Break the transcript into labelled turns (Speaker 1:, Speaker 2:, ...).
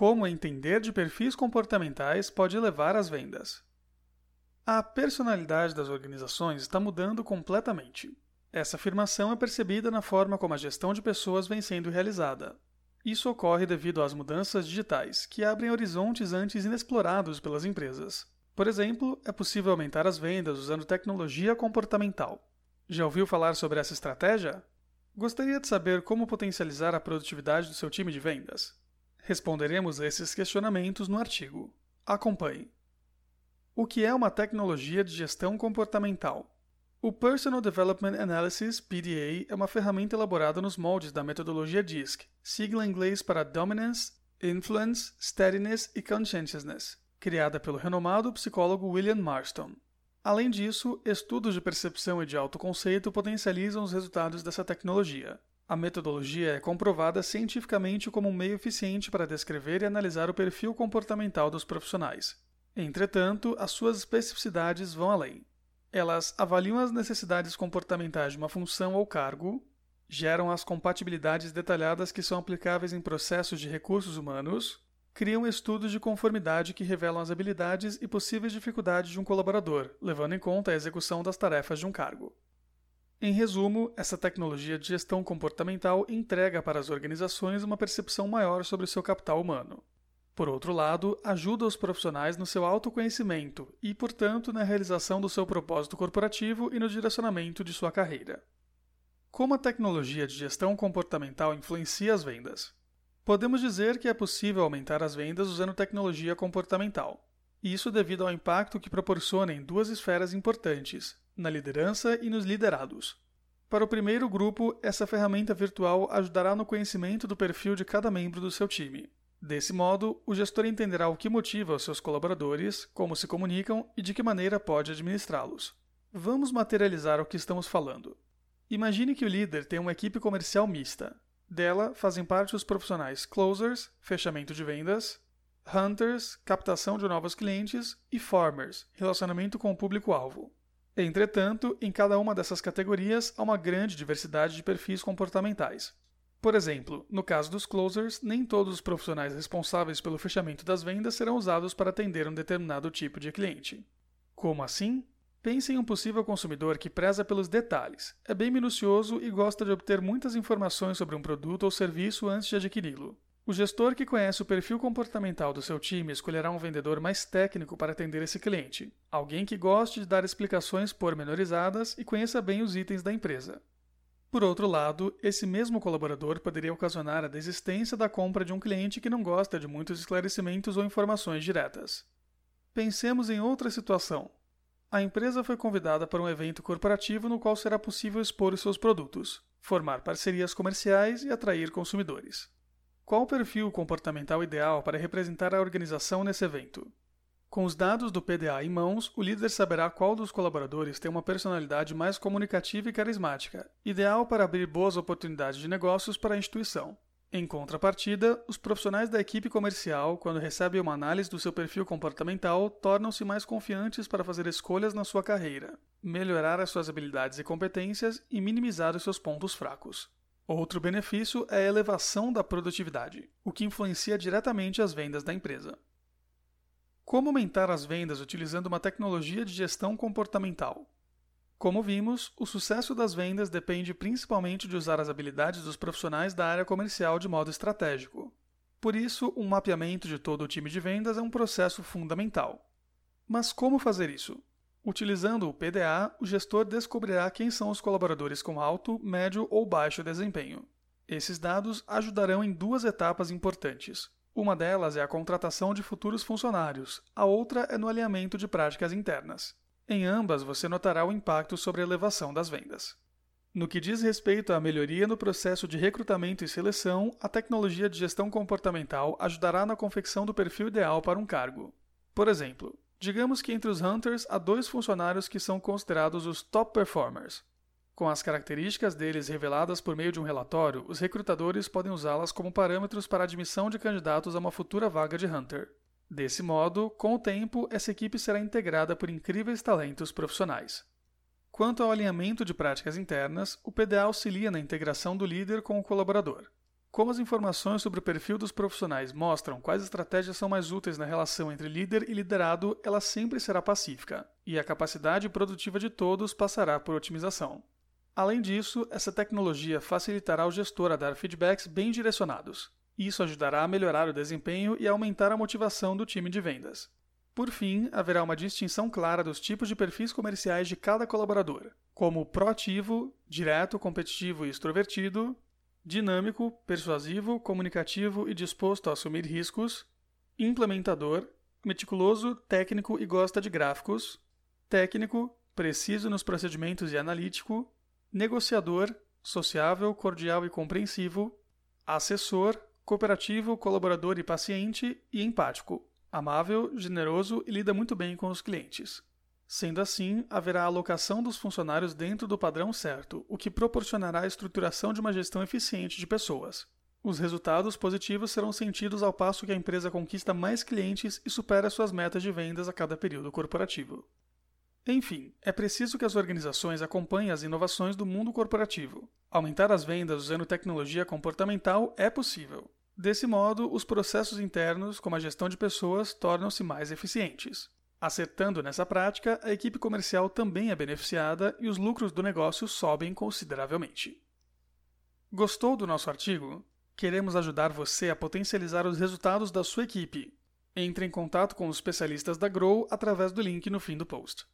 Speaker 1: Como entender de perfis comportamentais pode levar às vendas. A personalidade das organizações está mudando completamente. Essa afirmação é percebida na forma como a gestão de pessoas vem sendo realizada. Isso ocorre devido às mudanças digitais, que abrem horizontes antes inexplorados pelas empresas. Por exemplo, é possível aumentar as vendas usando tecnologia comportamental. Já ouviu falar sobre essa estratégia? Gostaria de saber como potencializar a produtividade do seu time de vendas? Responderemos a esses questionamentos no artigo. Acompanhe. O que é uma tecnologia de gestão comportamental? O Personal Development Analysis (PDA) é uma ferramenta elaborada nos moldes da metodologia DISC, sigla em inglês para Dominance, Influence, Steadiness e Conscientiousness, criada pelo renomado psicólogo William Marston. Além disso, estudos de percepção e de autoconceito potencializam os resultados dessa tecnologia. A metodologia é comprovada cientificamente como um meio eficiente para descrever e analisar o perfil comportamental dos profissionais. Entretanto, as suas especificidades vão além. Elas avaliam as necessidades comportamentais de uma função ou cargo, geram as compatibilidades detalhadas que são aplicáveis em processos de recursos humanos, criam estudos de conformidade que revelam as habilidades e possíveis dificuldades de um colaborador, levando em conta a execução das tarefas de um cargo. Em resumo, essa tecnologia de gestão comportamental entrega para as organizações uma percepção maior sobre o seu capital humano. Por outro lado, ajuda os profissionais no seu autoconhecimento e, portanto, na realização do seu propósito corporativo e no direcionamento de sua carreira. Como a tecnologia de gestão comportamental influencia as vendas? Podemos dizer que é possível aumentar as vendas usando tecnologia comportamental. Isso devido ao impacto que proporciona em duas esferas importantes, na liderança e nos liderados. Para o primeiro grupo, essa ferramenta virtual ajudará no conhecimento do perfil de cada membro do seu time. Desse modo, o gestor entenderá o que motiva os seus colaboradores, como se comunicam e de que maneira pode administrá-los. Vamos materializar o que estamos falando. Imagine que o líder tem uma equipe comercial mista. Dela fazem parte os profissionais closers, fechamento de vendas, hunters, captação de novos clientes e farmers, relacionamento com o público-alvo. Entretanto, em cada uma dessas categorias há uma grande diversidade de perfis comportamentais. Por exemplo, no caso dos closers, nem todos os profissionais responsáveis pelo fechamento das vendas serão usados para atender um determinado tipo de cliente. Como assim? Pense em um possível consumidor que preza pelos detalhes, é bem minucioso e gosta de obter muitas informações sobre um produto ou serviço antes de adquiri-lo. O gestor que conhece o perfil comportamental do seu time escolherá um vendedor mais técnico para atender esse cliente, alguém que goste de dar explicações pormenorizadas e conheça bem os itens da empresa. Por outro lado, esse mesmo colaborador poderia ocasionar a desistência da compra de um cliente que não gosta de muitos esclarecimentos ou informações diretas. Pensemos em outra situação. A empresa foi convidada para um evento corporativo no qual será possível expor os seus produtos, formar parcerias comerciais e atrair consumidores. Qual o perfil comportamental ideal para representar a organização nesse evento? Com os dados do PDA em mãos, o líder saberá qual dos colaboradores tem uma personalidade mais comunicativa e carismática, ideal para abrir boas oportunidades de negócios para a instituição. Em contrapartida, os profissionais da equipe comercial, quando recebem uma análise do seu perfil comportamental, tornam-se mais confiantes para fazer escolhas na sua carreira, melhorar as suas habilidades e competências e minimizar os seus pontos fracos. Outro benefício é a elevação da produtividade, o que influencia diretamente as vendas da empresa. Como aumentar as vendas utilizando uma tecnologia de gestão comportamental? Como vimos, o sucesso das vendas depende principalmente de usar as habilidades dos profissionais da área comercial de modo estratégico. Por isso, um mapeamento de todo o time de vendas é um processo fundamental. Mas como fazer isso? Utilizando o PDA, o gestor descobrirá quem são os colaboradores com alto, médio ou baixo desempenho. Esses dados ajudarão em duas etapas importantes. Uma delas é a contratação de futuros funcionários, a outra é no alinhamento de práticas internas. Em ambas, você notará o impacto sobre a elevação das vendas. No que diz respeito à melhoria no processo de recrutamento e seleção, a tecnologia de gestão comportamental ajudará na confecção do perfil ideal para um cargo. Por exemplo, digamos que entre os hunters há dois funcionários que são considerados os top performers. Com as características deles reveladas por meio de um relatório, os recrutadores podem usá-las como parâmetros para a admissão de candidatos a uma futura vaga de hunter. Desse modo, com o tempo, essa equipe será integrada por incríveis talentos profissionais. Quanto ao alinhamento de práticas internas, o PDA auxilia na integração do líder com o colaborador. Como as informações sobre o perfil dos profissionais mostram quais estratégias são mais úteis na relação entre líder e liderado, ela sempre será pacífica, e a capacidade produtiva de todos passará por otimização. Além disso, essa tecnologia facilitará o gestor a dar feedbacks bem direcionados. Isso ajudará a melhorar o desempenho e aumentar a motivação do time de vendas. Por fim, haverá uma distinção clara dos tipos de perfis comerciais de cada colaborador, como proativo, direto, competitivo e extrovertido, dinâmico, persuasivo, comunicativo e disposto a assumir riscos, implementador, meticuloso, técnico e gosta de gráficos, técnico, preciso nos procedimentos e analítico, negociador, sociável, cordial e compreensivo, assessor, cooperativo, colaborador e paciente e empático amável, generoso e lida muito bem com os clientes. Sendo assim, haverá alocação dos funcionários dentro do padrão certo, o que proporcionará a estruturação de uma gestão eficiente de pessoas. Os resultados positivos serão sentidos ao passo que a empresa conquista mais clientes e supera suas metas de vendas a cada período corporativo. Enfim, é preciso que as organizações acompanhem as inovações do mundo corporativo. Aumentar as vendas usando tecnologia comportamental é possível. Desse modo, os processos internos, como a gestão de pessoas, tornam-se mais eficientes. Acertando nessa prática, a equipe comercial também é beneficiada e os lucros do negócio sobem consideravelmente. Gostou do nosso artigo? Queremos ajudar você a potencializar os resultados da sua equipe. Entre em contato com os especialistas da Grow através do link no fim do post.